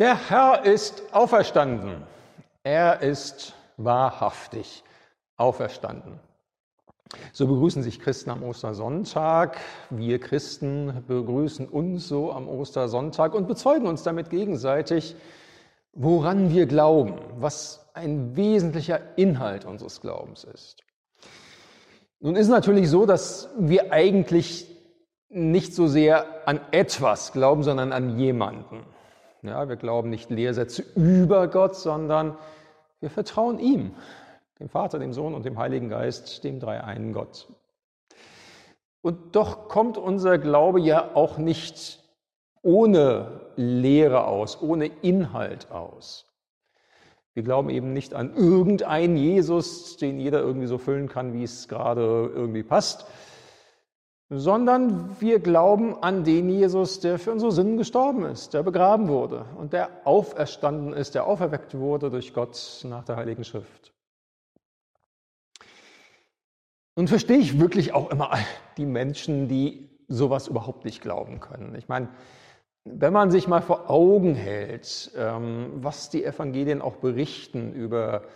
Der Herr ist auferstanden. Er ist wahrhaftig auferstanden. So begrüßen sich Christen am Ostersonntag. Wir Christen begrüßen uns so am Ostersonntag und bezeugen uns damit gegenseitig, woran wir glauben, was ein wesentlicher Inhalt unseres Glaubens ist. Nun ist es natürlich so, dass wir eigentlich nicht so sehr an etwas glauben, sondern an jemanden. Ja, wir glauben nicht Lehrsätze über Gott, sondern wir vertrauen ihm, dem Vater, dem Sohn und dem Heiligen Geist, dem dreieinen Gott. Und doch kommt unser Glaube ja auch nicht ohne Lehre aus, ohne Inhalt aus. Wir glauben eben nicht an irgendeinen Jesus, den jeder irgendwie so füllen kann, wie es gerade irgendwie passt, sondern wir glauben an den Jesus, der für unsere Sünden gestorben ist, der begraben wurde und der auferstanden ist, der auferweckt wurde durch Gott nach der Heiligen Schrift. Und verstehe ich wirklich auch immer die Menschen, die sowas überhaupt nicht glauben können. Ich meine, wenn man sich mal vor Augen hält, ähm, was die Evangelien auch berichten über ähm,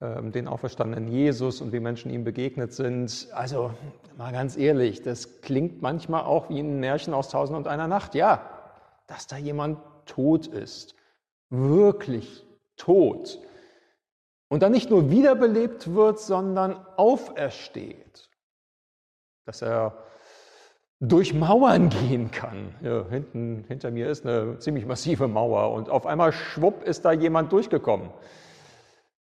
den auferstandenen Jesus und wie Menschen ihm begegnet sind. Also mal ganz ehrlich, das klingt manchmal auch wie ein Märchen aus Tausend und einer Nacht. Ja, dass da jemand tot ist, wirklich tot. Und dann nicht nur wiederbelebt wird, sondern aufersteht. Dass er durch Mauern gehen kann. Ja, hinten, hinter mir ist eine ziemlich massive Mauer und auf einmal schwupp ist da jemand durchgekommen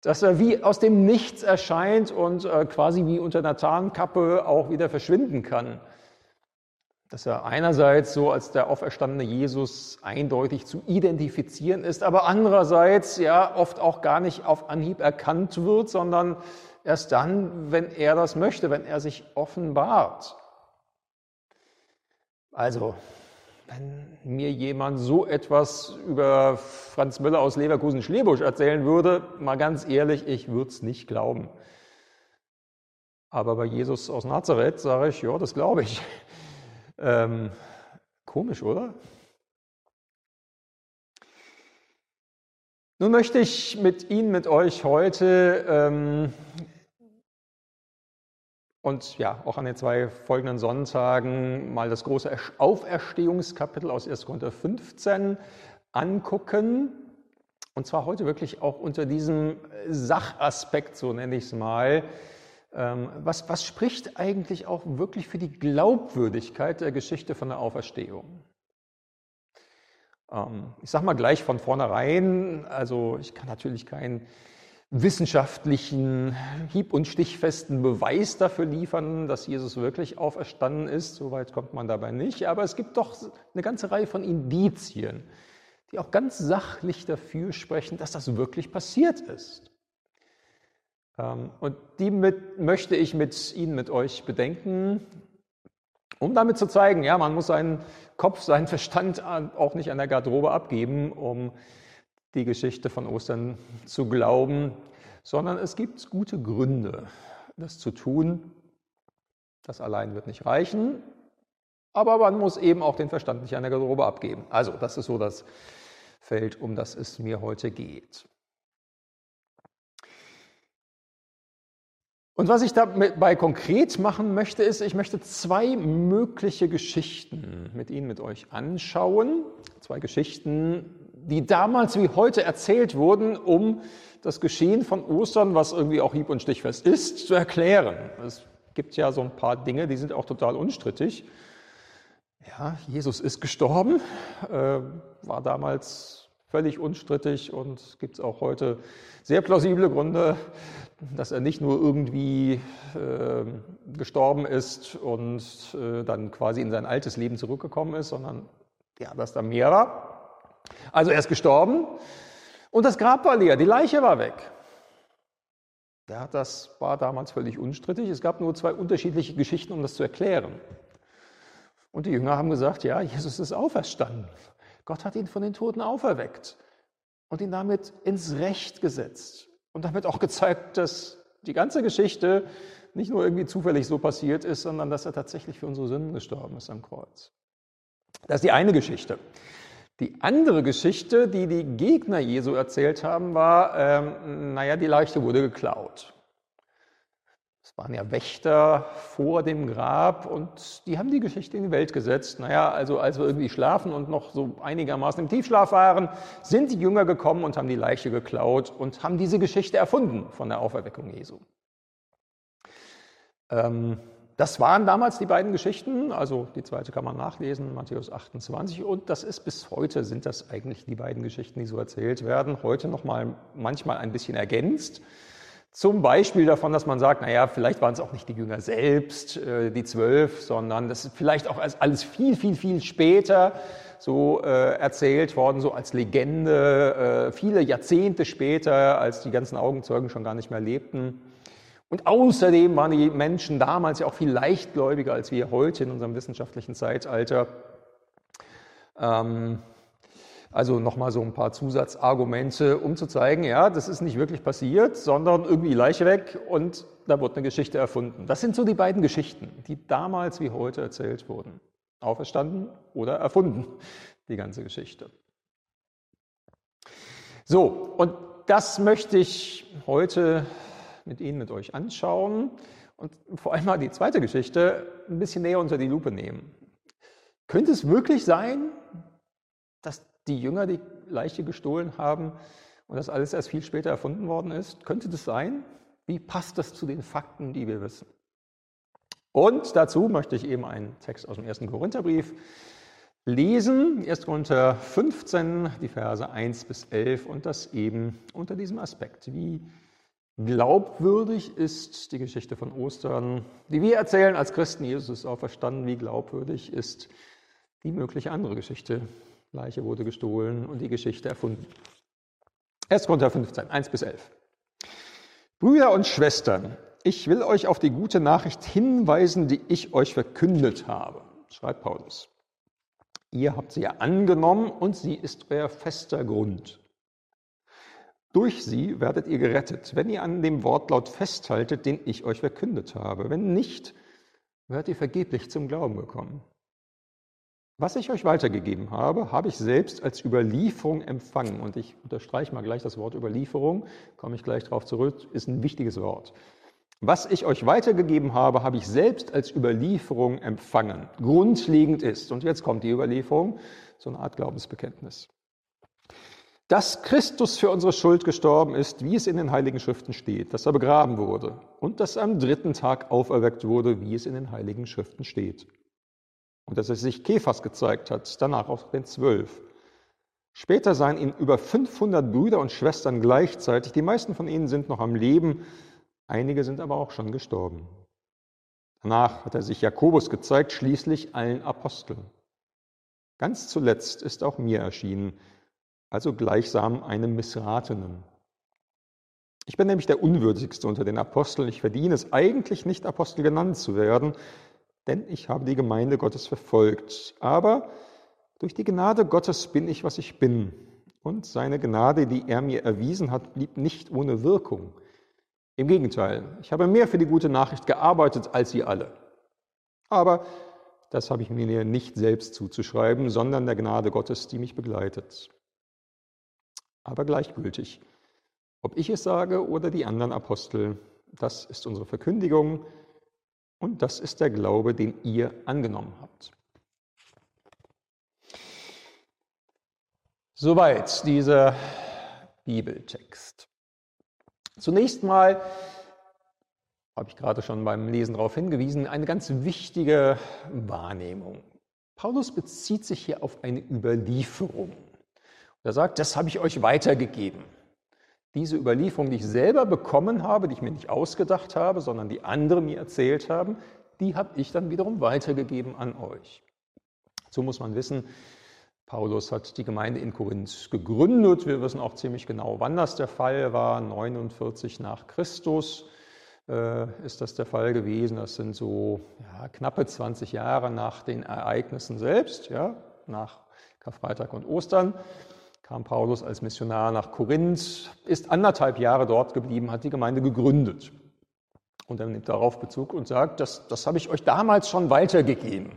dass er wie aus dem Nichts erscheint und äh, quasi wie unter einer Tarnkappe auch wieder verschwinden kann. Dass er einerseits so als der auferstandene Jesus eindeutig zu identifizieren ist, aber andererseits ja oft auch gar nicht auf Anhieb erkannt wird, sondern erst dann, wenn er das möchte, wenn er sich offenbart. Also wenn mir jemand so etwas über Franz Müller aus Leverkusen-Schlebusch erzählen würde, mal ganz ehrlich, ich würde es nicht glauben. Aber bei Jesus aus Nazareth sage ich, ja, das glaube ich. Ähm, komisch, oder? Nun möchte ich mit Ihnen, mit euch heute ähm, und ja, auch an den zwei folgenden Sonntagen mal das große Auferstehungskapitel aus 1. Korinther 15 angucken. Und zwar heute wirklich auch unter diesem Sachaspekt, so nenne ich es mal. Ähm, was, was spricht eigentlich auch wirklich für die Glaubwürdigkeit der Geschichte von der Auferstehung? Ähm, ich sage mal gleich von vornherein, also ich kann natürlich kein wissenschaftlichen, hieb- und stichfesten Beweis dafür liefern, dass Jesus wirklich auferstanden ist. Soweit kommt man dabei nicht. Aber es gibt doch eine ganze Reihe von Indizien, die auch ganz sachlich dafür sprechen, dass das wirklich passiert ist. Ähm, und die mit, möchte ich mit Ihnen, mit euch bedenken, um damit zu zeigen, ja, man muss seinen Kopf, seinen Verstand auch nicht an der Garderobe abgeben, um die Geschichte von Ostern zu glauben, sondern es gibt gute Gründe, das zu tun. Das allein wird nicht reichen, aber man muss eben auch den Verstand nicht an der Garderobe abgeben. Also, das ist so das Feld, um das es mir heute geht. Und was ich dabei konkret machen möchte, ist, ich möchte zwei mögliche Geschichten mit Ihnen, mit euch anschauen. Zwei Geschichten, die damals wie heute erzählt wurden, um das Geschehen von Ostern, was irgendwie auch hieb- und stichfest ist, zu erklären. Es gibt ja so ein paar Dinge, die sind auch total unstrittig. Ja, Jesus ist gestorben, äh, war damals völlig unstrittig und gibt es auch heute sehr plausible Gründe, dass er nicht nur irgendwie äh, gestorben ist und äh, dann quasi in sein altes Leben zurückgekommen ist, sondern ja, dass da mehr war. Also er ist gestorben und das Grab war leer, die Leiche war weg. Ja, das war damals völlig unstrittig. Es gab nur zwei unterschiedliche Geschichten, um das zu erklären. Und die Jünger haben gesagt, ja, Jesus ist auferstanden. Gott hat ihn von den Toten auferweckt und ihn damit ins Recht gesetzt und damit auch gezeigt, dass die ganze Geschichte nicht nur irgendwie zufällig so passiert ist, sondern dass er tatsächlich für unsere Sünden gestorben ist am Kreuz. Das ist die eine Geschichte. Die andere Geschichte, die die Gegner Jesu erzählt haben, war, ähm, naja, die Leiche wurde geklaut. Es waren ja Wächter vor dem Grab und die haben die Geschichte in die Welt gesetzt. Naja, also als wir irgendwie schlafen und noch so einigermaßen im Tiefschlaf waren, sind die Jünger gekommen und haben die Leiche geklaut und haben diese Geschichte erfunden von der Auferweckung Jesu. Ähm, das waren damals die beiden Geschichten, also die zweite kann man nachlesen, Matthäus 28, und das ist bis heute sind das eigentlich die beiden Geschichten, die so erzählt werden. Heute nochmal manchmal ein bisschen ergänzt. Zum Beispiel davon, dass man sagt, naja, vielleicht waren es auch nicht die Jünger selbst, äh, die zwölf, sondern das ist vielleicht auch alles viel, viel, viel später so äh, erzählt worden, so als Legende, äh, viele Jahrzehnte später, als die ganzen Augenzeugen schon gar nicht mehr lebten. Und außerdem waren die Menschen damals ja auch viel leichtgläubiger als wir heute in unserem wissenschaftlichen Zeitalter. Ähm, also nochmal so ein paar Zusatzargumente, um zu zeigen, ja, das ist nicht wirklich passiert, sondern irgendwie Leiche weg und da wurde eine Geschichte erfunden. Das sind so die beiden Geschichten, die damals wie heute erzählt wurden. Auferstanden oder erfunden, die ganze Geschichte. So, und das möchte ich heute mit Ihnen, mit euch anschauen und vor allem mal die zweite Geschichte ein bisschen näher unter die Lupe nehmen. Könnte es wirklich sein, dass die Jünger die Leiche gestohlen haben und das alles erst viel später erfunden worden ist? Könnte das sein? Wie passt das zu den Fakten, die wir wissen? Und dazu möchte ich eben einen Text aus dem ersten Korintherbrief lesen, 1. Korinther 15, die Verse 1 bis 11 und das eben unter diesem Aspekt. Wie Glaubwürdig ist die Geschichte von Ostern, die wir erzählen als Christen. Jesus ist auch verstanden, wie glaubwürdig ist die mögliche andere Geschichte. Leiche wurde gestohlen und die Geschichte erfunden. 1. Korinther 15, 1 bis 11. Brüder und Schwestern, ich will euch auf die gute Nachricht hinweisen, die ich euch verkündet habe, schreibt Paulus. Ihr habt sie ja angenommen und sie ist euer fester Grund. Durch sie werdet ihr gerettet, wenn ihr an dem Wortlaut festhaltet, den ich euch verkündet habe. Wenn nicht, werdet ihr vergeblich zum Glauben gekommen. Was ich euch weitergegeben habe, habe ich selbst als Überlieferung empfangen. Und ich unterstreiche mal gleich das Wort Überlieferung, komme ich gleich darauf zurück, ist ein wichtiges Wort. Was ich euch weitergegeben habe, habe ich selbst als Überlieferung empfangen. Grundlegend ist, und jetzt kommt die Überlieferung, so eine Art Glaubensbekenntnis dass Christus für unsere Schuld gestorben ist, wie es in den Heiligen Schriften steht, dass er begraben wurde und dass er am dritten Tag auferweckt wurde, wie es in den Heiligen Schriften steht. Und dass er sich Kephas gezeigt hat, danach auch den Zwölf. Später seien ihm über 500 Brüder und Schwestern gleichzeitig. Die meisten von ihnen sind noch am Leben, einige sind aber auch schon gestorben. Danach hat er sich Jakobus gezeigt, schließlich allen Aposteln. Ganz zuletzt ist auch mir erschienen, also gleichsam einem Missratenen. Ich bin nämlich der Unwürdigste unter den Aposteln. Ich verdiene es eigentlich nicht, Apostel genannt zu werden, denn ich habe die Gemeinde Gottes verfolgt. Aber durch die Gnade Gottes bin ich, was ich bin. Und seine Gnade, die er mir erwiesen hat, blieb nicht ohne Wirkung. Im Gegenteil, ich habe mehr für die gute Nachricht gearbeitet als sie alle. Aber das habe ich mir nicht selbst zuzuschreiben, sondern der Gnade Gottes, die mich begleitet aber gleichgültig. Ob ich es sage oder die anderen Apostel, das ist unsere Verkündigung und das ist der Glaube, den ihr angenommen habt. Soweit dieser Bibeltext. Zunächst mal habe ich gerade schon beim Lesen darauf hingewiesen, eine ganz wichtige Wahrnehmung. Paulus bezieht sich hier auf eine Überlieferung. Er sagt, das habe ich euch weitergegeben. Diese Überlieferung, die ich selber bekommen habe, die ich mir nicht ausgedacht habe, sondern die andere mir erzählt haben, die habe ich dann wiederum weitergegeben an euch. So muss man wissen, Paulus hat die Gemeinde in Korinth gegründet. Wir wissen auch ziemlich genau, wann das der Fall war. 49 nach Christus äh, ist das der Fall gewesen. Das sind so ja, knappe 20 Jahre nach den Ereignissen selbst, ja, nach Karfreitag und Ostern kam Paulus als Missionar nach Korinth, ist anderthalb Jahre dort geblieben, hat die Gemeinde gegründet. Und er nimmt darauf Bezug und sagt, das, das habe ich euch damals schon weitergegeben.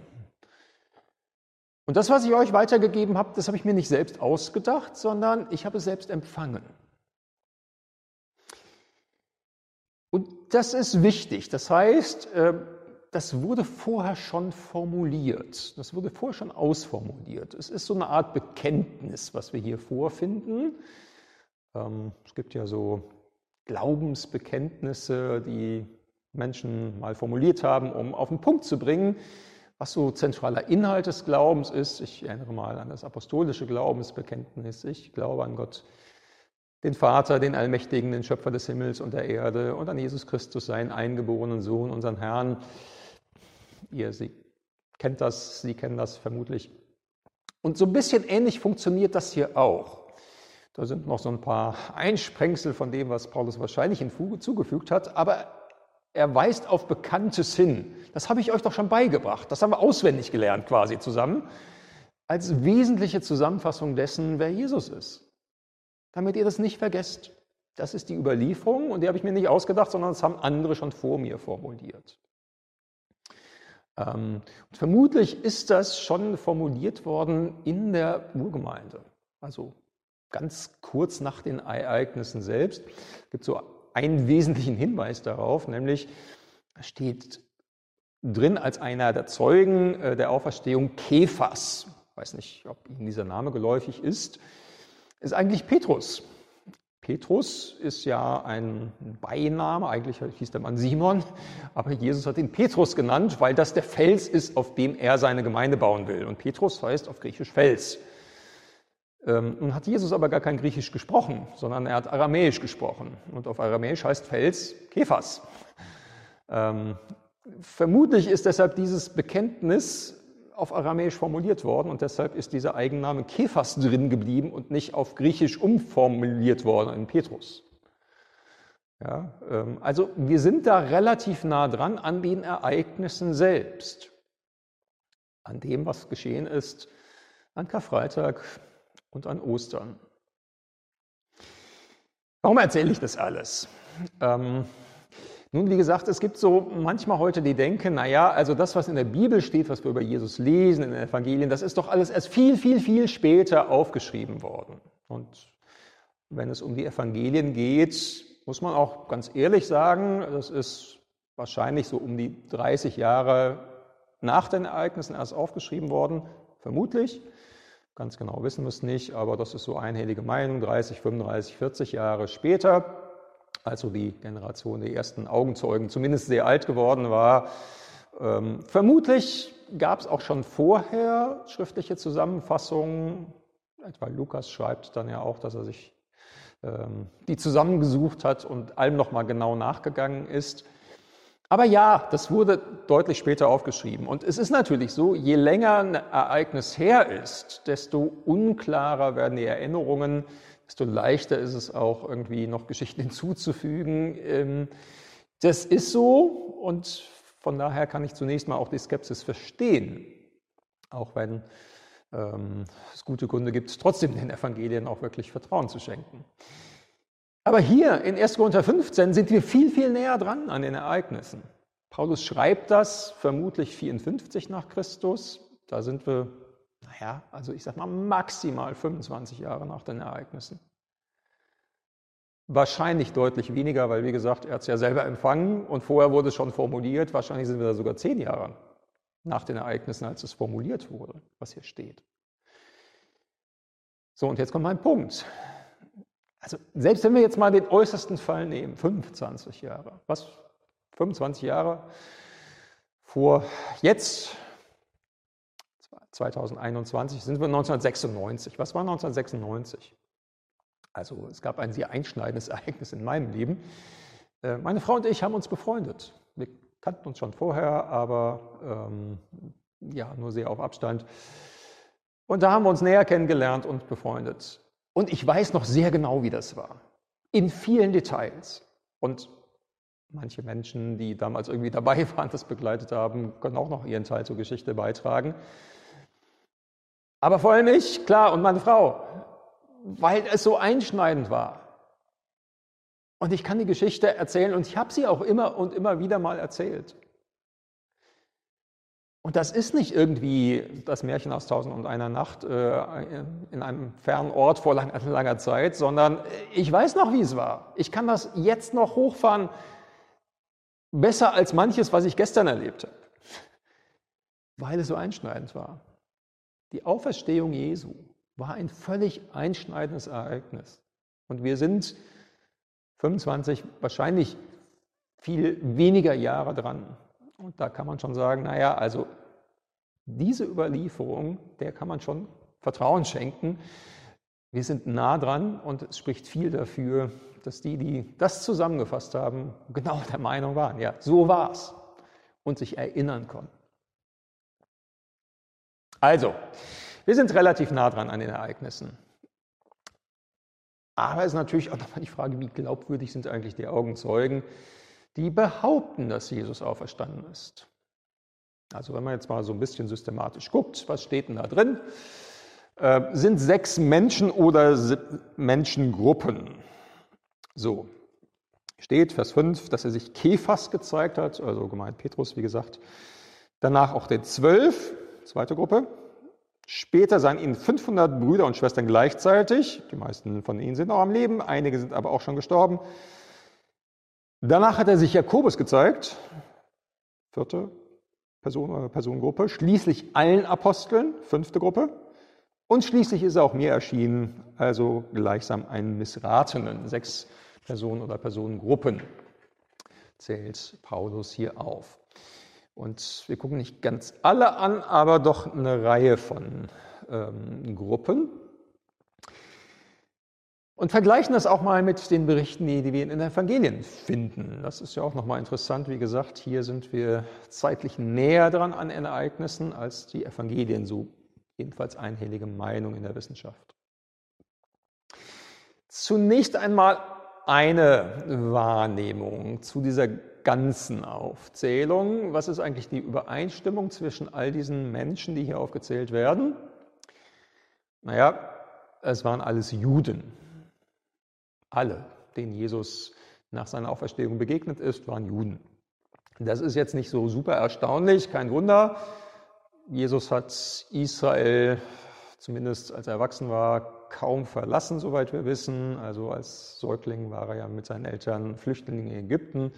Und das, was ich euch weitergegeben habe, das habe ich mir nicht selbst ausgedacht, sondern ich habe es selbst empfangen. Und das ist wichtig. Das heißt, äh, das wurde vorher schon formuliert. Das wurde vorher schon ausformuliert. Es ist so eine Art Bekenntnis, was wir hier vorfinden. Ähm, es gibt ja so Glaubensbekenntnisse, die Menschen mal formuliert haben, um auf den Punkt zu bringen, was so zentraler Inhalt des Glaubens ist. Ich erinnere mal an das apostolische Glaubensbekenntnis. Ich glaube an Gott, den Vater, den Allmächtigen, den Schöpfer des Himmels und der Erde und an Jesus Christus, seinen eingeborenen Sohn, unseren Herrn. Ihr Sie kennt das, Sie kennen das vermutlich. Und so ein bisschen ähnlich funktioniert das hier auch. Da sind noch so ein paar Einsprengsel von dem, was Paulus wahrscheinlich hinzugefügt hat, aber er weist auf Bekanntes hin. Das habe ich euch doch schon beigebracht. Das haben wir auswendig gelernt quasi zusammen, als wesentliche Zusammenfassung dessen, wer Jesus ist damit ihr das nicht vergesst. Das ist die Überlieferung und die habe ich mir nicht ausgedacht, sondern das haben andere schon vor mir formuliert. Ähm, vermutlich ist das schon formuliert worden in der Urgemeinde, also ganz kurz nach den Ereignissen selbst. Es gibt so einen wesentlichen Hinweis darauf, nämlich steht drin als einer der Zeugen äh, der Auferstehung Kephas. Ich weiß nicht, ob Ihnen dieser Name geläufig ist ist eigentlich Petrus. Petrus ist ja ein Beiname, eigentlich hieß der Mann Simon, aber Jesus hat ihn Petrus genannt, weil das der Fels ist, auf dem er seine Gemeinde bauen will. Und Petrus heißt auf Griechisch Fels. Ähm, nun hat Jesus aber gar kein Griechisch gesprochen, sondern er hat Aramäisch gesprochen. Und auf Aramäisch heißt Fels Kephas. Ähm, vermutlich ist deshalb dieses Bekenntnis auf Aramäisch formuliert worden und deshalb ist dieser Eigenname Kephas drin geblieben und nicht auf Griechisch umformuliert worden in Petrus. Ja, ähm, also wir sind da relativ nah dran an den Ereignissen selbst, an dem, was geschehen ist an Karfreitag und an Ostern. Warum erzähle ich das alles? Ähm, nun, wie gesagt, es gibt so manchmal heute die denken, naja, also das, was in der Bibel steht, was wir über Jesus lesen, in den Evangelien, das ist doch alles erst viel, viel, viel später aufgeschrieben worden. Und wenn es um die Evangelien geht, muss man auch ganz ehrlich sagen, das ist wahrscheinlich so um die 30 Jahre nach den Ereignissen erst aufgeschrieben worden, vermutlich. Ganz genau wissen wir es nicht, aber das ist so einhellige Meinung, 30, 35, 40 Jahre später also die Generation der ersten Augenzeugen, zumindest sehr alt geworden war. Ähm, vermutlich gab es auch schon vorher schriftliche Zusammenfassungen. Etwa Lukas schreibt dann ja auch, dass er sich ähm, die zusammengesucht hat und allem nochmal genau nachgegangen ist. Aber ja, das wurde deutlich später aufgeschrieben. Und es ist natürlich so, je länger ein Ereignis her ist, desto unklarer werden die Erinnerungen, desto leichter ist es auch irgendwie noch Geschichten hinzuzufügen. Ähm, das ist so und von daher kann ich zunächst mal auch die Skepsis verstehen, auch wenn ähm, es gute Gründe gibt, trotzdem den Evangelien auch wirklich Vertrauen zu schenken. Aber hier in 1. Korinther 15 sind wir viel, viel näher dran an den Ereignissen. Paulus schreibt das vermutlich 54 nach Christus. Da sind wir naja, also ich sage mal maximal 25 Jahre nach den Ereignissen. Wahrscheinlich deutlich weniger, weil wie gesagt, er hat es ja selber empfangen und vorher wurde es schon formuliert. Wahrscheinlich sind wir da sogar zehn Jahre nach den Ereignissen, als es formuliert wurde, was hier steht. So, und jetzt kommt mein Punkt. Also selbst wenn wir jetzt mal den äußersten Fall nehmen, 25 Jahre, was 25 Jahre vor jetzt 2021 sind wir 1996. Was war 1996? Also es gab ein sehr einschneidendes Ereignis in meinem Leben. Äh, meine Frau und ich haben uns befreundet. Wir kannten uns schon vorher, aber ähm, ja, nur sehr auf Abstand. Und da haben wir uns näher kennengelernt und befreundet. Und ich weiß noch sehr genau, wie das war. In vielen Details. Und manche Menschen, die damals irgendwie dabei waren, das begleitet haben, können auch noch ihren Teil zur Geschichte beitragen. Aber vor allem ich, klar, und meine Frau, weil es so einschneidend war. Und ich kann die Geschichte erzählen und ich habe sie auch immer und immer wieder mal erzählt. Und das ist nicht irgendwie das Märchen aus Tausend und einer Nacht äh, in einem fernen Ort vor langer, langer Zeit, sondern ich weiß noch, wie es war. Ich kann das jetzt noch hochfahren, besser als manches, was ich gestern erlebt habe, weil es so einschneidend war. Die Auferstehung Jesu war ein völlig einschneidendes Ereignis. Und wir sind 25, wahrscheinlich viel weniger Jahre dran. Und da kann man schon sagen, naja, also diese Überlieferung, der kann man schon Vertrauen schenken. Wir sind nah dran und es spricht viel dafür, dass die, die das zusammengefasst haben, genau der Meinung waren, ja, so war es und sich erinnern konnten. Also, wir sind relativ nah dran an den Ereignissen. Aber es ist natürlich auch nochmal die Frage, wie glaubwürdig sind eigentlich die Augenzeugen, die behaupten, dass Jesus auferstanden ist. Also wenn man jetzt mal so ein bisschen systematisch guckt, was steht denn da drin? Äh, sind sechs Menschen oder Menschengruppen. So, steht Vers 5, dass er sich Kephas gezeigt hat, also gemeint Petrus, wie gesagt. Danach auch den zwölf, zweite Gruppe. Später seien ihnen 500 Brüder und Schwestern gleichzeitig. Die meisten von ihnen sind noch am Leben, einige sind aber auch schon gestorben. Danach hat er sich Jakobus gezeigt, vierte Person oder Personengruppe. Schließlich allen Aposteln, fünfte Gruppe. Und schließlich ist er auch mir erschienen, also gleichsam einen Missratenen, sechs Personen oder Personengruppen zählt Paulus hier auf. Und wir gucken nicht ganz alle an, aber doch eine Reihe von ähm, Gruppen. Und vergleichen das auch mal mit den Berichten, die, wir in den Evangelien finden. Das ist ja auch nochmal interessant. Wie gesagt, hier sind wir zeitlich näher dran an Ereignissen als die Evangelien, so jedenfalls einhellige Meinung in der Wissenschaft. Zunächst einmal eine Wahrnehmung zu dieser ganzen Aufzählung. Was ist eigentlich die Übereinstimmung zwischen all diesen Menschen, die hier aufgezählt werden? Naja, es waren alles Juden. Alle, denen Jesus nach seiner Auferstehung begegnet ist, waren Juden. Das ist jetzt nicht so super erstaunlich, kein Wunder. Jesus hat Israel, zumindest als er erwachsen war, kaum verlassen, soweit wir wissen. Also als Säugling war er ja mit seinen Eltern Flüchtling in Ägypten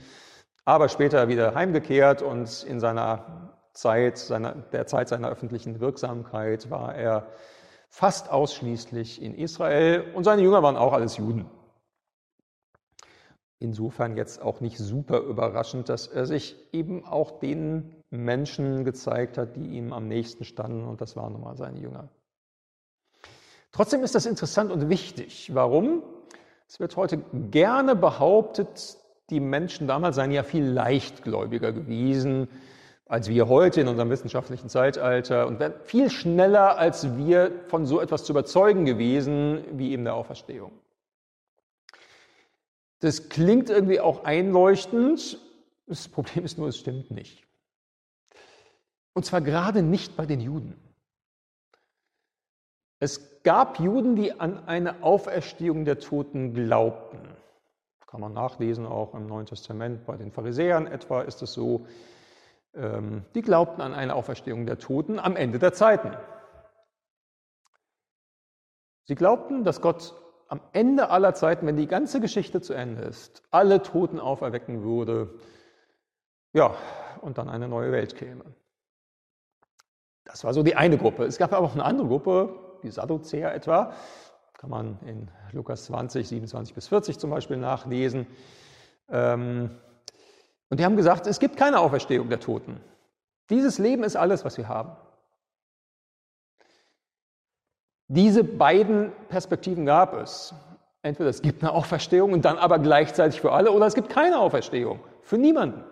aber später wieder heimgekehrt und in seiner Zeit, seiner, der Zeit seiner öffentlichen Wirksamkeit war er fast ausschließlich in Israel und seine Jünger waren auch alles Juden. Insofern jetzt auch nicht super überraschend, dass er sich eben auch den Menschen gezeigt hat, die ihm am nächsten standen und das waren nun mal seine Jünger. Trotzdem ist das interessant und wichtig. Warum? Es wird heute gerne behauptet, die Menschen damals seien ja viel leichtgläubiger gewesen als wir heute in unserem wissenschaftlichen Zeitalter und wären viel schneller als wir von so etwas zu überzeugen gewesen wie eben der Auferstehung. Das klingt irgendwie auch einleuchtend. Das Problem ist nur, es stimmt nicht. Und zwar gerade nicht bei den Juden. Es gab Juden, die an eine Auferstehung der Toten glaubten. Kann man nachlesen, auch im Neuen Testament. Bei den Pharisäern etwa ist es so, ähm, die glaubten an eine Auferstehung der Toten am Ende der Zeiten. Sie glaubten, dass Gott am Ende aller Zeiten, wenn die ganze Geschichte zu Ende ist, alle Toten auferwecken würde, ja, und dann eine neue Welt käme. Das war so die eine Gruppe. Es gab aber auch eine andere Gruppe, die Sadduzäer etwa, kann man in Lukas 20, 27 bis 40 zum Beispiel nachlesen. Ähm, und die haben gesagt, es gibt keine Auferstehung der Toten. Dieses Leben ist alles, was wir haben. Diese beiden Perspektiven gab es. Entweder es gibt eine Auferstehung und dann aber gleichzeitig für alle, oder es gibt keine Auferstehung für niemanden.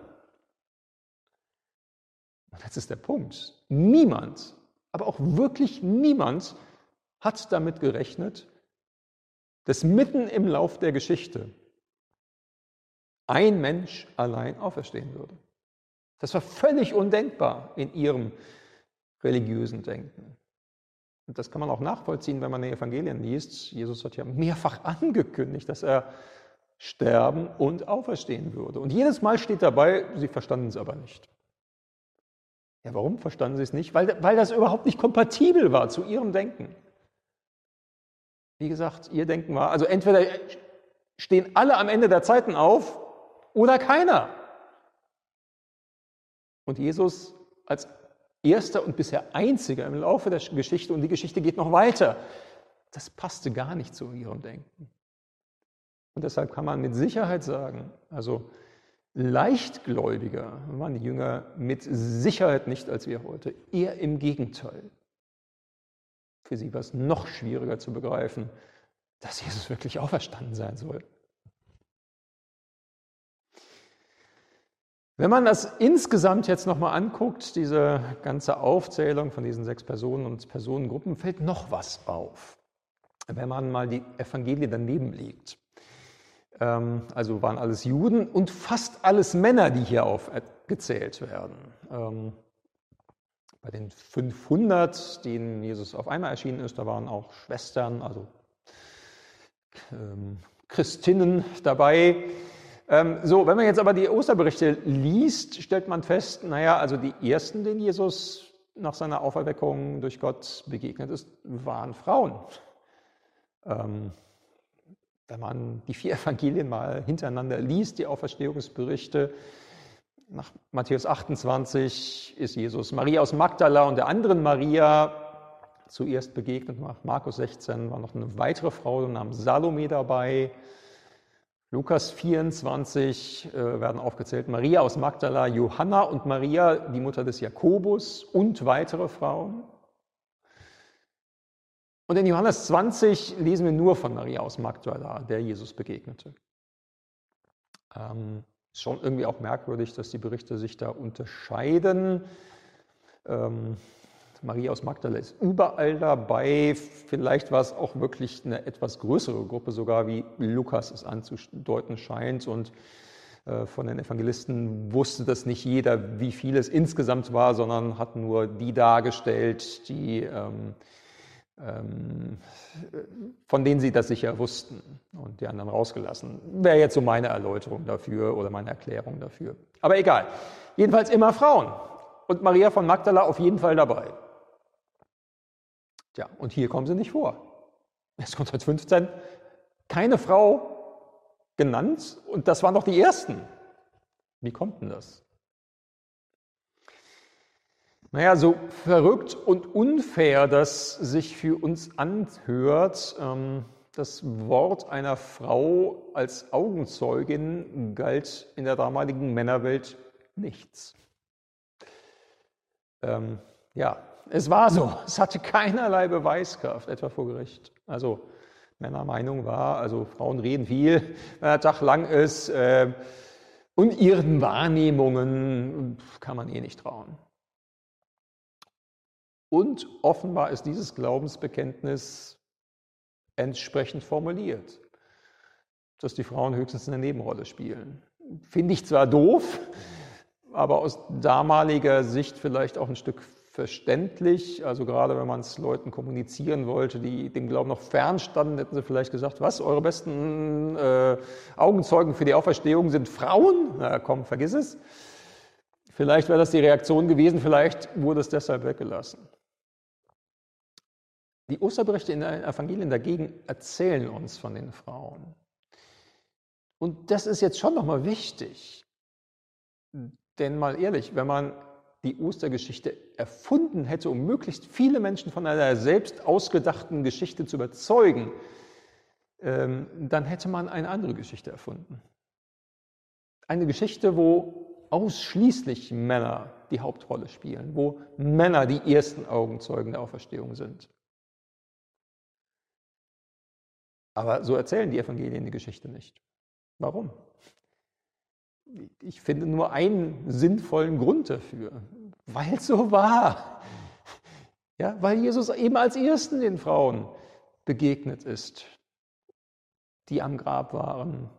Und das ist der Punkt. Niemand, aber auch wirklich niemand hat damit gerechnet, dass mitten im Lauf der Geschichte ein Mensch allein auferstehen würde. Das war völlig undenkbar in ihrem religiösen Denken. Und das kann man auch nachvollziehen, wenn man die Evangelien liest. Jesus hat ja mehrfach angekündigt, dass er sterben und auferstehen würde. Und jedes Mal steht dabei, sie verstanden es aber nicht. Ja, warum verstanden sie es nicht? Weil, weil das überhaupt nicht kompatibel war zu ihrem Denken. Wie gesagt, ihr Denken war, also entweder stehen alle am Ende der Zeiten auf oder keiner. Und Jesus als erster und bisher einziger im Laufe der Geschichte, und die Geschichte geht noch weiter, das passte gar nicht zu ihrem Denken. Und deshalb kann man mit Sicherheit sagen, also leichtgläubiger waren die Jünger mit Sicherheit nicht als wir heute, eher im Gegenteil. Für sie war es noch schwieriger zu begreifen, dass Jesus wirklich auferstanden sein soll. Wenn man das insgesamt jetzt nochmal anguckt, diese ganze Aufzählung von diesen sechs Personen und Personengruppen, fällt noch was auf. Wenn man mal die Evangelien daneben legt. Ähm, also waren alles Juden und fast alles Männer, die hier aufgezählt werden. Bei den 500, denen Jesus auf einmal erschienen ist, da waren auch Schwestern, also ähm, Christinnen dabei. Ähm, so, wenn man jetzt aber die Osterberichte liest, stellt man fest, naja, also die ersten, denen Jesus nach seiner Auferweckung durch Gott begegnet ist, waren Frauen. Ähm, wenn man die vier Evangelien mal hintereinander liest, die Auferstehungsberichte, nach Matthäus 28 ist Jesus Maria aus Magdala und der anderen Maria zuerst begegnet. Nach Markus 16 war noch eine weitere Frau namens Salome dabei. Lukas 24 äh, werden aufgezählt Maria aus Magdala, Johanna und Maria, die Mutter des Jakobus und weitere Frauen. Und in Johannes 20 lesen wir nur von Maria aus Magdala, der Jesus begegnete. Ähm, ist schon irgendwie auch merkwürdig, dass die Berichte sich da unterscheiden. Ähm, Maria aus Magdala ist überall dabei. Vielleicht war es auch wirklich eine etwas größere Gruppe, sogar wie Lukas es anzudeuten scheint. Und äh, von den Evangelisten wusste das nicht jeder, wie viel es insgesamt war, sondern hat nur die dargestellt, die, ähm, von denen sie das sicher wussten und die anderen rausgelassen. Wäre jetzt so meine Erläuterung dafür oder meine Erklärung dafür. Aber egal. Jedenfalls immer Frauen. Und Maria von Magdala auf jeden Fall dabei. Tja, und hier kommen sie nicht vor. Es kommt seit 15 keine Frau genannt und das waren doch die ersten. Wie kommt denn das? Naja, so verrückt und unfair das sich für uns anhört, ähm, das Wort einer Frau als Augenzeugin galt in der damaligen Männerwelt nichts. Ähm, ja, es war so. Es hatte keinerlei Beweiskraft, etwa vor Gericht. Also Männermeinung war, also Frauen reden viel, wenn der Tag lang ist. Äh, und ihren Wahrnehmungen kann man eh nicht trauen. Und offenbar ist dieses Glaubensbekenntnis entsprechend formuliert, dass die Frauen höchstens eine Nebenrolle spielen. Finde ich zwar doof, aber aus damaliger Sicht vielleicht auch ein Stück verständlich. Also gerade wenn man es Leuten kommunizieren wollte, die dem Glauben noch fernstanden, hätten sie vielleicht gesagt, was, eure besten äh, Augenzeugen für die Auferstehung sind Frauen? Na komm, vergiss es. Vielleicht wäre das die Reaktion gewesen, vielleicht wurde es deshalb weggelassen. Die Osterberichte in den Evangelien dagegen erzählen uns von den Frauen. Und das ist jetzt schon nochmal wichtig. Denn mal ehrlich, wenn man die Ostergeschichte erfunden hätte, um möglichst viele Menschen von einer selbst ausgedachten Geschichte zu überzeugen, ähm, dann hätte man eine andere Geschichte erfunden. Eine Geschichte, wo ausschließlich Männer die Hauptrolle spielen, wo Männer die ersten Augenzeugen der Auferstehung sind. Aber so erzählen die Evangelien die Geschichte nicht. Warum? Ich finde nur einen sinnvollen Grund dafür, weil es so war. Ja, weil Jesus eben als Ersten den Frauen begegnet ist, die am Grab waren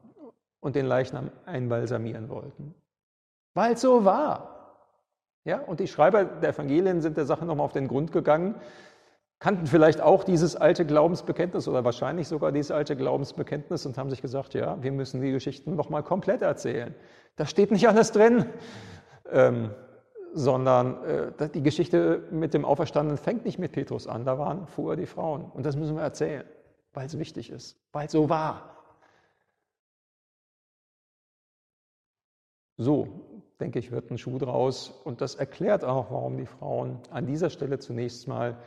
und den Leichnam einbalsamieren wollten. Weil es so war. Ja, und die Schreiber der Evangelien sind der Sache nochmal auf den Grund gegangen, kannten vielleicht auch dieses alte Glaubensbekenntnis oder wahrscheinlich sogar dieses alte Glaubensbekenntnis und haben sich gesagt, ja, wir müssen die Geschichten nochmal komplett erzählen. Da steht nicht alles drin, ähm, sondern äh, die Geschichte mit dem Auferstandenen fängt nicht mit Petrus an, da waren vorher die Frauen. Und das müssen wir erzählen, weil es wichtig ist, weil es so war. So, denke ich, wird ein Schuh draus. Und das erklärt auch, warum die Frauen an dieser Stelle zunächst mal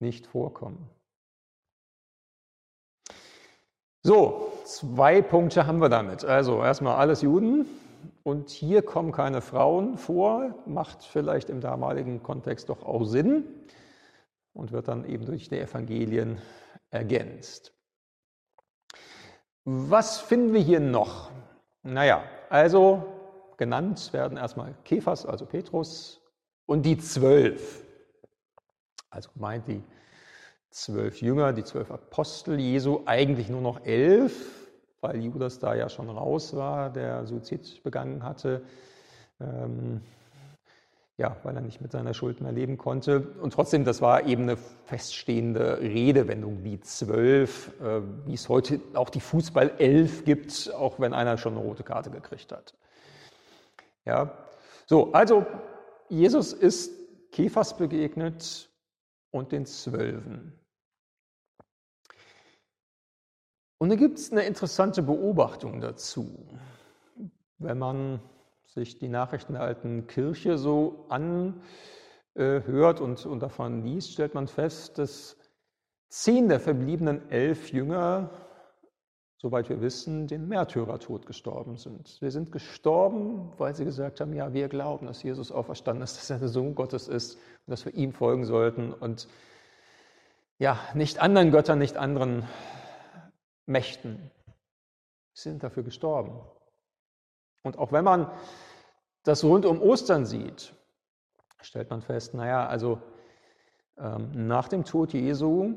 nicht vorkommen. So, zwei Punkte haben wir damit. Also erstmal alles Juden und hier kommen keine Frauen vor, macht vielleicht im damaligen Kontext doch auch Sinn und wird dann eben durch die Evangelien ergänzt. Was finden wir hier noch? Naja, also genannt werden erstmal Kephas, also Petrus, und die zwölf. Also meint die zwölf Jünger, die zwölf Apostel Jesu, eigentlich nur noch elf, weil Judas da ja schon raus war, der Suizid begangen hatte. Ähm, ja, weil er nicht mit seiner Schuld mehr leben konnte. Und trotzdem, das war eben eine feststehende Redewendung, die zwölf, äh, wie es heute auch die Fußball-Elf gibt, auch wenn einer schon eine rote Karte gekriegt hat. Ja, so, also Jesus ist Kephas begegnet und den Zwölfen. Und da gibt es eine interessante Beobachtung dazu. Wenn man sich die Nachrichten der alten Kirche so anhört und, und davon liest, stellt man fest, dass zehn der verbliebenen elf Jünger, soweit wir wissen, den Märtyrertod gestorben sind. Sie sind gestorben, weil sie gesagt haben, ja, wir glauben, dass Jesus auferstanden ist, dass er der Sohn Gottes ist und dass wir ihm folgen sollten und ja, nicht anderen Göttern, nicht anderen Mächten. Sie sind dafür gestorben. Und auch wenn man das rund um Ostern sieht, stellt man fest, naja, also ähm, nach dem Tod Jesu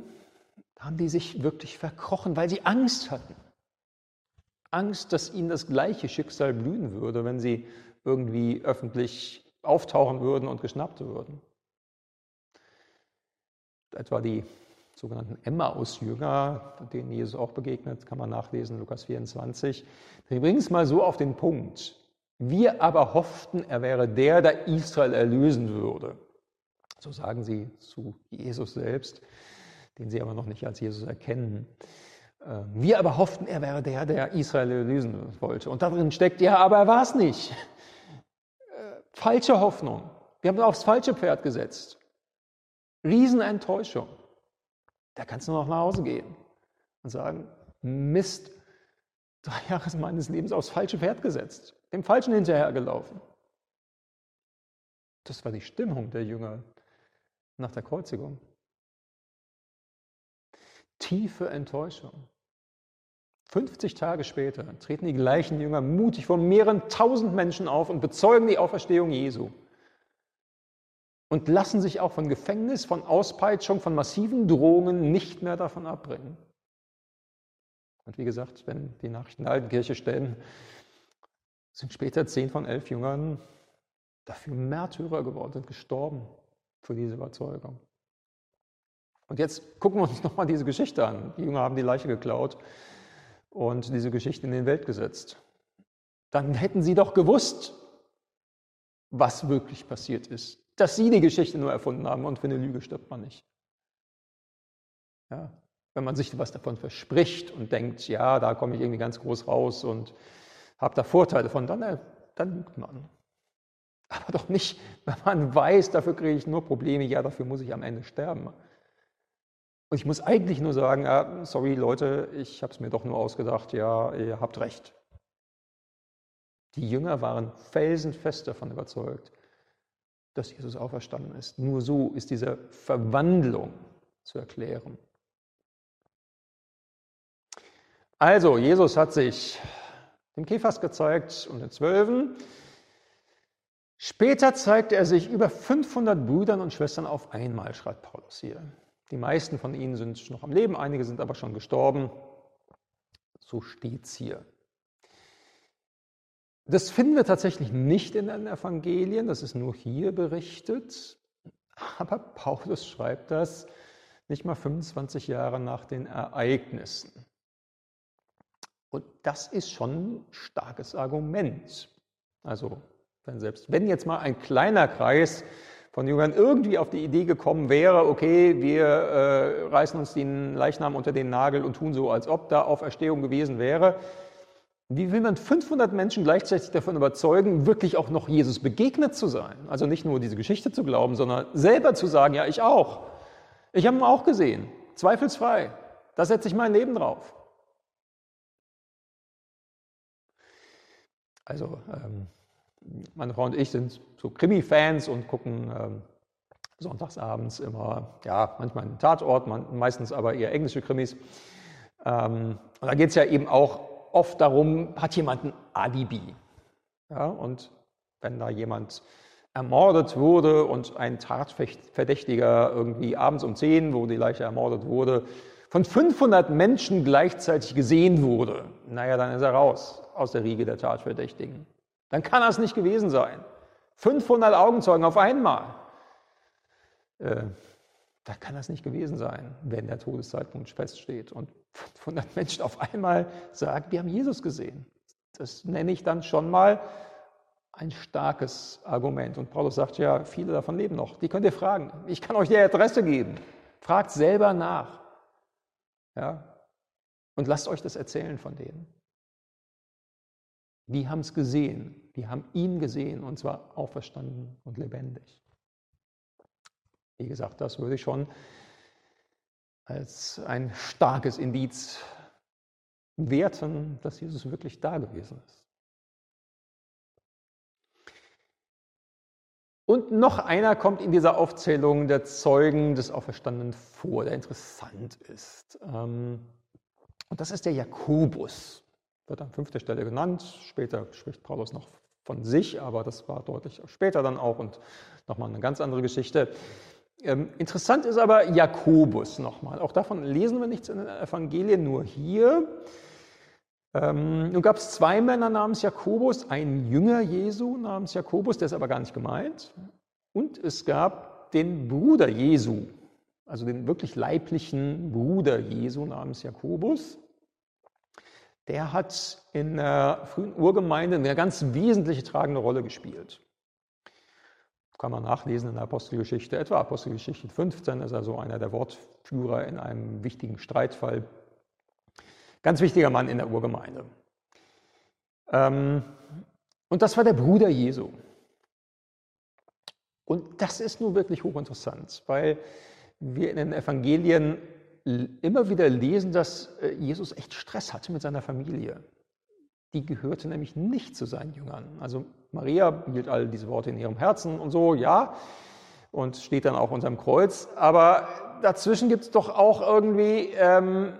haben die sich wirklich verkrochen, weil sie Angst hatten. Angst, dass ihnen das gleiche Schicksal blühen würde, wenn sie irgendwie öffentlich auftauchen würden und geschnappt würden. Etwa die sogenannten Emmaus-Jünger, denen Jesus auch begegnet, kann man nachlesen, Lukas 24. Wir bringen es mal so auf den Punkt. Wir aber hofften, er wäre der, der Israel erlösen würde. So sagen sie zu Jesus selbst, den sie aber noch nicht als Jesus erkennen. Ähm, wir aber hofften, er wäre der, der Israel erlösen wollte. Und darin steckt, ja, aber er war es nicht. Äh, falsche Hoffnung. Wir haben aufs falsche Pferd gesetzt. Riesenenttäuschung. Da kannst du noch nach Hause gehen und sagen, Mist, drei Jahre meines Lebens aufs falsche Pferd gesetzt, dem Falschen hinterhergelaufen. Das war die Stimmung der Jünger nach der Kreuzigung. Tiefe Enttäuschung. 50 Tage später treten die gleichen Jünger mutig vor mehreren tausend Menschen auf und bezeugen die Auferstehung Jesu und lassen sich auch von Gefängnis, von Auspeitschung, von massiven Drohungen nicht mehr davon abbringen. Und wie gesagt, wenn die Nachrichten der alten Kirche stellen, sind später zehn von elf Jüngern dafür Märtyrer geworden, sind gestorben für diese Überzeugung. Und jetzt gucken wir uns nochmal diese Geschichte an. Die Jünger haben die Leiche geklaut und diese Geschichte in den Welt gesetzt. Dann hätten sie doch gewusst, was wirklich passiert ist dass sie die Geschichte nur erfunden haben und für eine Lüge stirbt man nicht. Ja, wenn man sich was davon verspricht und denkt, ja, da komme ich irgendwie ganz groß raus und habe da Vorteile von, dann, äh, dann lügt man. Aber doch nicht, wenn man weiß, dafür kriege ich nur Probleme, ja, dafür muss ich am Ende sterben. Und ich muss eigentlich nur sagen, ah, sorry Leute, ich habe es mir doch nur ausgedacht, ja, ihr habt recht. Die Jünger waren felsenfest davon überzeugt, dass Jesus auferstanden ist. Nur so ist diese Verwandlung zu erklären. Also, Jesus hat sich dem Kephas gezeigt und den Zwölfen. Später zeigte er sich über 500 Brüdern und Schwestern auf einmal, schreibt Paulus hier. Die meisten von ihnen sind noch am Leben, einige sind aber schon gestorben. So steht es hier. Das finden wir tatsächlich nicht in den Evangelien, das ist nur hier berichtet. Aber Paulus schreibt das nicht mal 25 Jahre nach den Ereignissen. Und das ist schon ein starkes Argument. Also Denn selbst wenn jetzt mal ein kleiner Kreis von Jüngern irgendwie auf die Idee gekommen wäre, okay, wir äh, reißen uns den Leichnam unter den Nagel und tun so, als ob da Auferstehung gewesen wäre, wie will man 500 Menschen gleichzeitig davon überzeugen, wirklich auch noch Jesus begegnet zu sein? Also nicht nur diese Geschichte zu glauben, sondern selber zu sagen, ja, ich auch. Ich habe ihn auch gesehen, zweifelsfrei. Da setze ich mein Leben drauf. Also ähm, meine Frau und ich sind so Krimi-Fans und gucken ähm, sonntagsabends immer, ja, manchmal einen Tatort, man, meistens aber eher englische Krimis. Ähm, und da geht es ja eben auch oft darum, hat jemand ein Alibi? Ja, und wenn da jemand ermordet wurde und ein Tatverdächtiger irgendwie abends um 10, wo die Leiche ermordet wurde, von 500 Menschen gleichzeitig gesehen wurde, naja, dann ist er raus aus der Riege der Tatverdächtigen. Dann kann das nicht gewesen sein. 500 Augenzeugen auf einmal. Äh, da kann das nicht gewesen sein, wenn der Todeszeitpunkt feststeht und 500 Menschen auf einmal sagen, wir haben Jesus gesehen. Das nenne ich dann schon mal ein starkes Argument. Und Paulus sagt ja, viele davon leben noch. Die könnt ihr fragen. Ich kann euch die Adresse geben. Fragt selber nach. Ja? Und lasst euch das erzählen von denen. Die haben es gesehen, die haben ihn gesehen und zwar auferstanden und lebendig. Wie gesagt, das würde ich schon als ein starkes Indiz werten, dass Jesus wirklich da gewesen ist. Und noch einer kommt in dieser Aufzählung der Zeugen des Auferstandenen vor, der interessant ist. Ähm, und das ist der Jakobus wird an fünfter Stelle genannt. Später spricht Paulus noch von sich, aber das war deutlich später dann auch und nochmal eine ganz andere Geschichte. Ähm, interessant ist aber Jakobus nochmal. Auch davon lesen wir nichts in den Evangelien, nur hier. Ähm, nun gab es zwei Männer namens Jakobus, ein Jünger Jesu namens Jakobus, der ist aber gar nicht gemeint. Und es gab den Bruder Jesu, also den wirklich leiblichen Bruder Jesu namens Jakobus der hat in der frühen Urgemeinde eine ganz wesentliche tragende Rolle gespielt. Kann man nachlesen in der Apostelgeschichte, etwa Apostelgeschichte 15 ist er so einer der Wortführer in einem wichtigen Streitfall. Ganz wichtiger Mann in der Urgemeinde. Ähm, und das war der Bruder Jesu. Und das ist nun wirklich hochinteressant, weil wir in den Evangelien immer wieder lesen, dass äh, Jesus echt Stress hatte mit seiner Familie. Die gehörte nämlich nicht zu seinen Jüngern. Also Maria hielt all diese Worte in ihrem Herzen und so, ja, und steht dann auch unterm Kreuz. Aber dazwischen gibt es doch auch irgendwie ähm,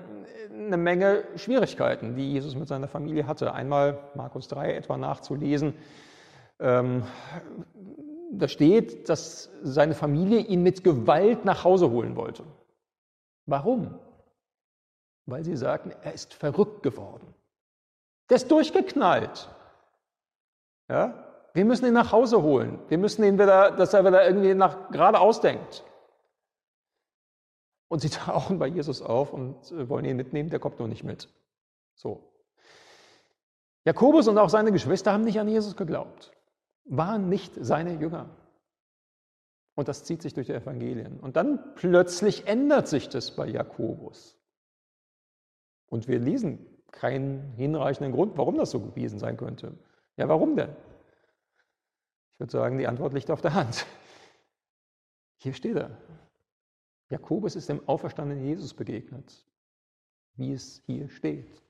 eine Menge Schwierigkeiten, die Jesus mit seiner Familie hatte. Einmal Markus 3 etwa nachzulesen. Ähm, da steht, dass seine Familie ihn mit Gewalt nach Hause holen wollte. Warum? Weil sie sagten, er ist verrückt geworden. Der ist durchgeknallt. Ja? Wir müssen ihn nach Hause holen. Wir müssen ihn wieder, dass er wieder irgendwie nach geradeaus denkt. Und sie tauchen bei Jesus auf und äh, wollen ihn mitnehmen, der kommt nur nicht mit. So. Jakobus und auch seine Geschwister haben nicht an Jesus geglaubt, waren nicht seine Jünger. Und das zieht sich durch die Evangelien. Und dann plötzlich ändert sich das bei Jakobus. Und wir lesen keinen hinreichenden Grund, warum das so gewesen sein könnte. Ja, warum denn? Ich würde sagen, die Antwort liegt auf der Hand. Hier steht er. Jakobus ist dem auferstandenen Jesus begegnet, wie es hier steht.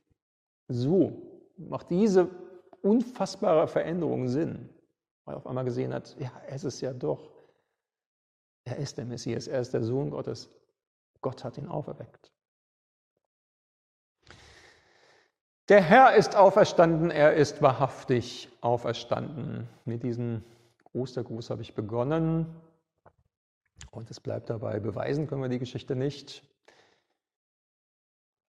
So macht diese unfassbare Veränderung Sinn, weil er auf einmal gesehen hat, ja, es ist ja doch er ist der Messias, er ist der Sohn Gottes. Gott hat ihn auferweckt. Der Herr ist auferstanden, er ist wahrhaftig auferstanden. Mit diesem Ostergruß habe ich begonnen und es bleibt dabei. Beweisen können wir die Geschichte nicht.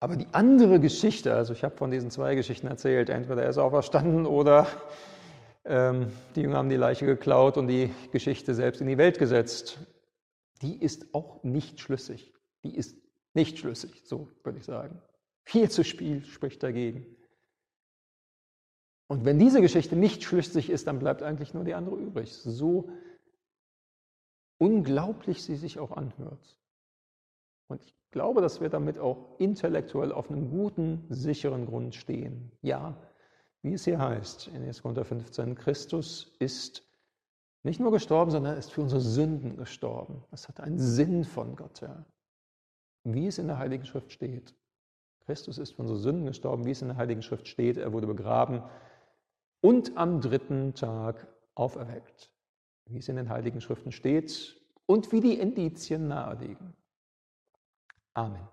Aber die andere Geschichte, also ich habe von diesen zwei Geschichten erzählt, entweder er ist auferstanden oder ähm, die Jünger haben die Leiche geklaut und die Geschichte selbst in die Welt gesetzt die ist auch nicht schlüssig. Die ist nicht schlüssig, so würde ich sagen. Viel zu viel spricht dagegen. Und wenn diese Geschichte nicht schlüssig ist, dann bleibt eigentlich nur die andere übrig. So unglaublich sie sich auch anhört. Und ich glaube, dass wir damit auch intellektuell auf einem guten, sicheren Grund stehen. Ja, wie es hier heißt in 1. Korinther 15, Christus ist nicht nur gestorben, sondern er ist für unsere Sünden gestorben. Das hat einen Sinn von Gott her. Wie es in der Heiligen Schrift steht. Christus ist für unsere Sünden gestorben, wie es in der Heiligen Schrift steht. Er wurde begraben und am dritten Tag auferweckt wie es in den Heiligen Schriften steht und wie die Indizien naheliegen. Amen.